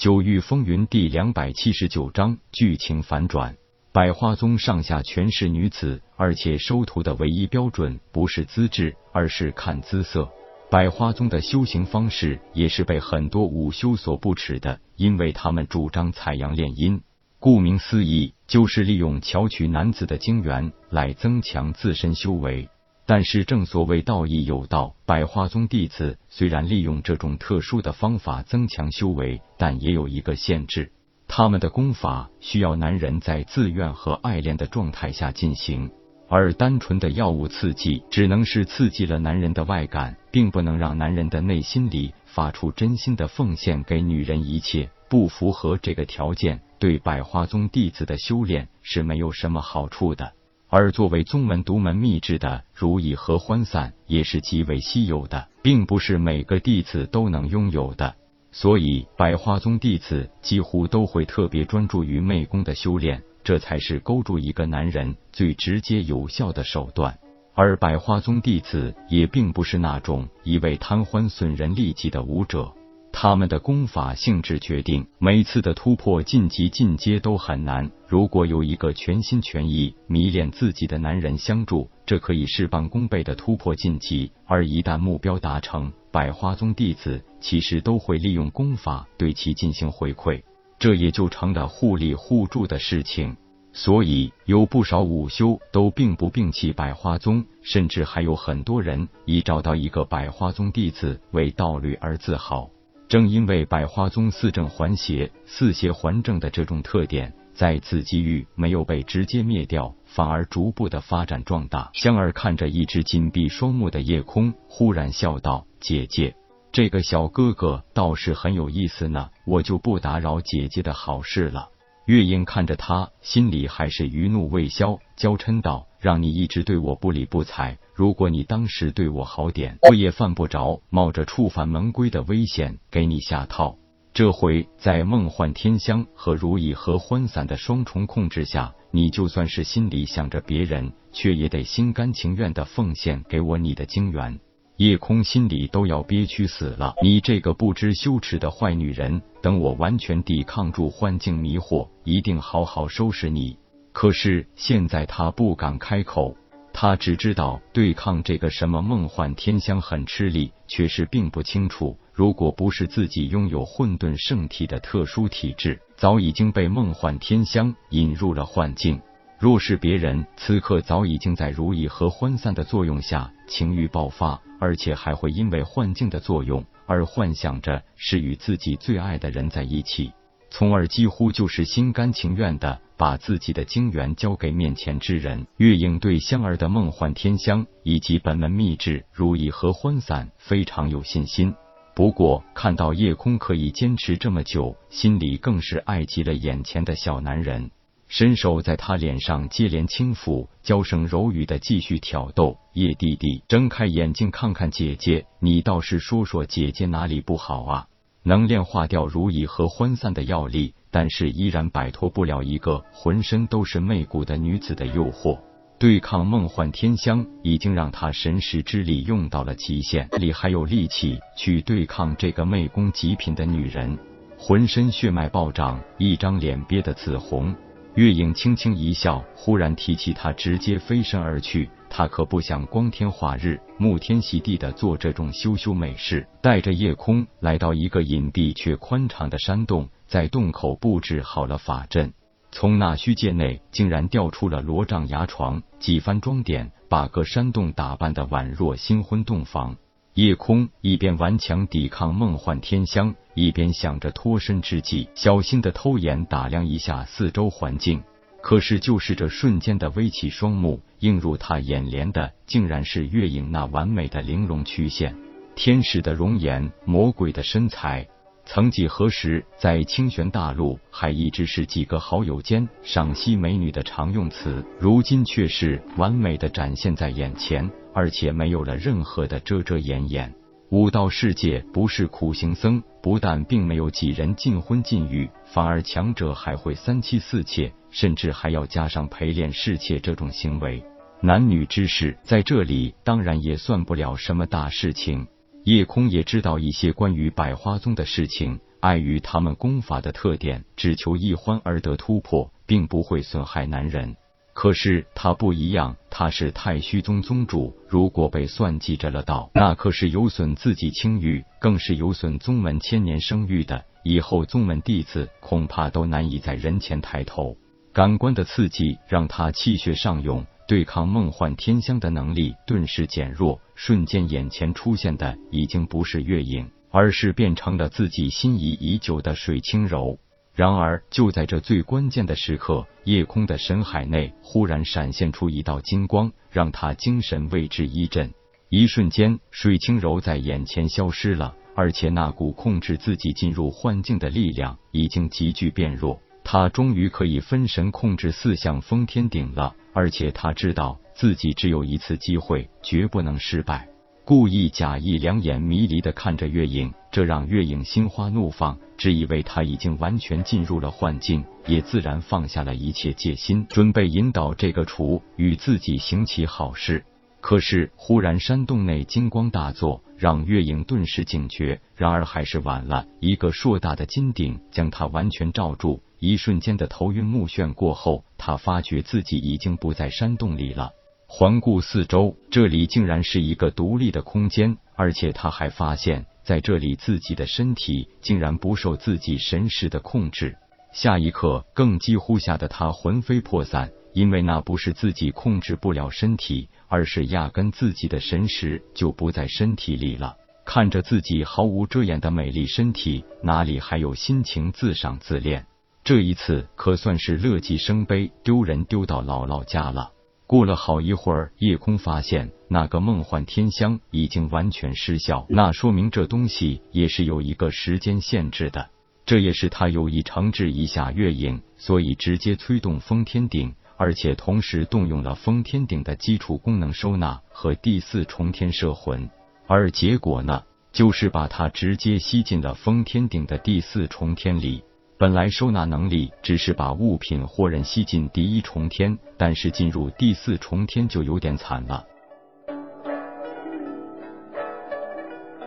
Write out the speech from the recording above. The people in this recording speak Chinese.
九域风云第两百七十九章剧情反转。百花宗上下全是女子，而且收徒的唯一标准不是资质，而是看姿色。百花宗的修行方式也是被很多武修所不齿的，因为他们主张采阳炼阴。顾名思义，就是利用巧取男子的精元来增强自身修为。但是正所谓道义有道，百花宗弟子虽然利用这种特殊的方法增强修为，但也有一个限制。他们的功法需要男人在自愿和爱恋的状态下进行，而单纯的药物刺激只能是刺激了男人的外感，并不能让男人的内心里发出真心的奉献给女人一切。不符合这个条件，对百花宗弟子的修炼是没有什么好处的。而作为宗门独门秘制的如意合欢散，也是极为稀有的，并不是每个弟子都能拥有的。所以，百花宗弟子几乎都会特别专注于媚功的修炼，这才是勾住一个男人最直接有效的手段。而百花宗弟子也并不是那种一味贪欢损人利己的武者。他们的功法性质决定，每次的突破晋级进阶都很难。如果有一个全心全意迷恋自己的男人相助，这可以事半功倍的突破晋级。而一旦目标达成，百花宗弟子其实都会利用功法对其进行回馈，这也就成了互利互助的事情。所以有不少武修都并不摒弃百花宗，甚至还有很多人以找到一个百花宗弟子为道侣而自豪。正因为百花宗四正还邪、四邪还正的这种特点，在紫极域没有被直接灭掉，反而逐步的发展壮大。香儿看着一只紧闭双目的夜空，忽然笑道：“姐姐，这个小哥哥倒是很有意思呢，我就不打扰姐姐的好事了。”月英看着他，心里还是余怒未消，娇嗔道：“让你一直对我不理不睬，如果你当时对我好点，我也犯不着冒着触犯门规的危险给你下套。这回在梦幻天香和如意和欢散的双重控制下，你就算是心里想着别人，却也得心甘情愿的奉献给我你的精元。”夜空心里都要憋屈死了！你这个不知羞耻的坏女人，等我完全抵抗住幻境迷惑，一定好好收拾你。可是现在他不敢开口，他只知道对抗这个什么梦幻天香很吃力，却是并不清楚，如果不是自己拥有混沌圣体的特殊体质，早已经被梦幻天香引入了幻境。若是别人，此刻早已经在如意和欢散的作用下情欲爆发，而且还会因为幻境的作用而幻想着是与自己最爱的人在一起，从而几乎就是心甘情愿的把自己的精元交给面前之人。月影对香儿的梦幻天香以及本门秘制如意合欢散非常有信心，不过看到夜空可以坚持这么久，心里更是爱极了眼前的小男人。伸手在他脸上接连轻抚，娇声柔语的继续挑逗。叶弟弟睁开眼睛看看姐姐，你倒是说说姐姐哪里不好啊？能炼化掉如意和欢散的药力，但是依然摆脱不了一个浑身都是媚骨的女子的诱惑。对抗梦幻天香，已经让他神识之力用到了极限，里还有力气去对抗这个媚宫极品的女人，浑身血脉暴涨，一张脸憋得紫红。月影轻轻一笑，忽然提起他，直接飞身而去。他可不想光天化日、沐天席地的做这种羞羞美事，带着夜空来到一个隐蔽却宽敞的山洞，在洞口布置好了法阵。从那虚界内，竟然调出了罗帐牙床，几番装点，把个山洞打扮的宛若新婚洞房。夜空一边顽强抵抗梦幻天香，一边想着脱身之计，小心的偷眼打量一下四周环境。可是，就是这瞬间的微起双目，映入他眼帘的，竟然是月影那完美的玲珑曲线，天使的容颜，魔鬼的身材。曾几何时，在清玄大陆，还一直是几个好友间赏析美女的常用词，如今却是完美的展现在眼前。而且没有了任何的遮遮掩掩。武道世界不是苦行僧，不但并没有几人禁婚禁欲，反而强者还会三妻四妾，甚至还要加上陪练侍妾这种行为。男女之事在这里当然也算不了什么大事情。夜空也知道一些关于百花宗的事情，碍于他们功法的特点，只求一欢而得突破，并不会损害男人。可是他不一样，他是太虚宗宗主，如果被算计着了道，那可是有损自己清誉，更是有损宗门千年声誉的。以后宗门弟子恐怕都难以在人前抬头。感官的刺激让他气血上涌，对抗梦幻天香的能力顿时减弱，瞬间眼前出现的已经不是月影，而是变成了自己心仪已久的水清柔。然而，就在这最关键的时刻，夜空的神海内忽然闪现出一道金光，让他精神为之一振。一瞬间，水清柔在眼前消失了，而且那股控制自己进入幻境的力量已经急剧变弱。他终于可以分神控制四象封天顶了，而且他知道自己只有一次机会，绝不能失败。故意假意两眼迷离的看着月影，这让月影心花怒放，只以为他已经完全进入了幻境，也自然放下了一切戒心，准备引导这个雏与自己行起好事。可是忽然山洞内金光大作，让月影顿时警觉，然而还是晚了，一个硕大的金顶将他完全罩住，一瞬间的头晕目眩过后，他发觉自己已经不在山洞里了。环顾四周，这里竟然是一个独立的空间，而且他还发现，在这里自己的身体竟然不受自己神识的控制。下一刻，更几乎吓得他魂飞魄散，因为那不是自己控制不了身体，而是压根自己的神识就不在身体里了。看着自己毫无遮掩的美丽身体，哪里还有心情自赏自恋？这一次可算是乐极生悲，丢人丢到姥姥家了。过了好一会儿，夜空发现那个梦幻天香已经完全失效，那说明这东西也是有一个时间限制的。这也是他有意惩治一下月影，所以直接催动封天顶，而且同时动用了封天顶的基础功能收纳和第四重天摄魂，而结果呢，就是把它直接吸进了封天顶的第四重天里。本来收纳能力只是把物品或人吸进第一重天，但是进入第四重天就有点惨了。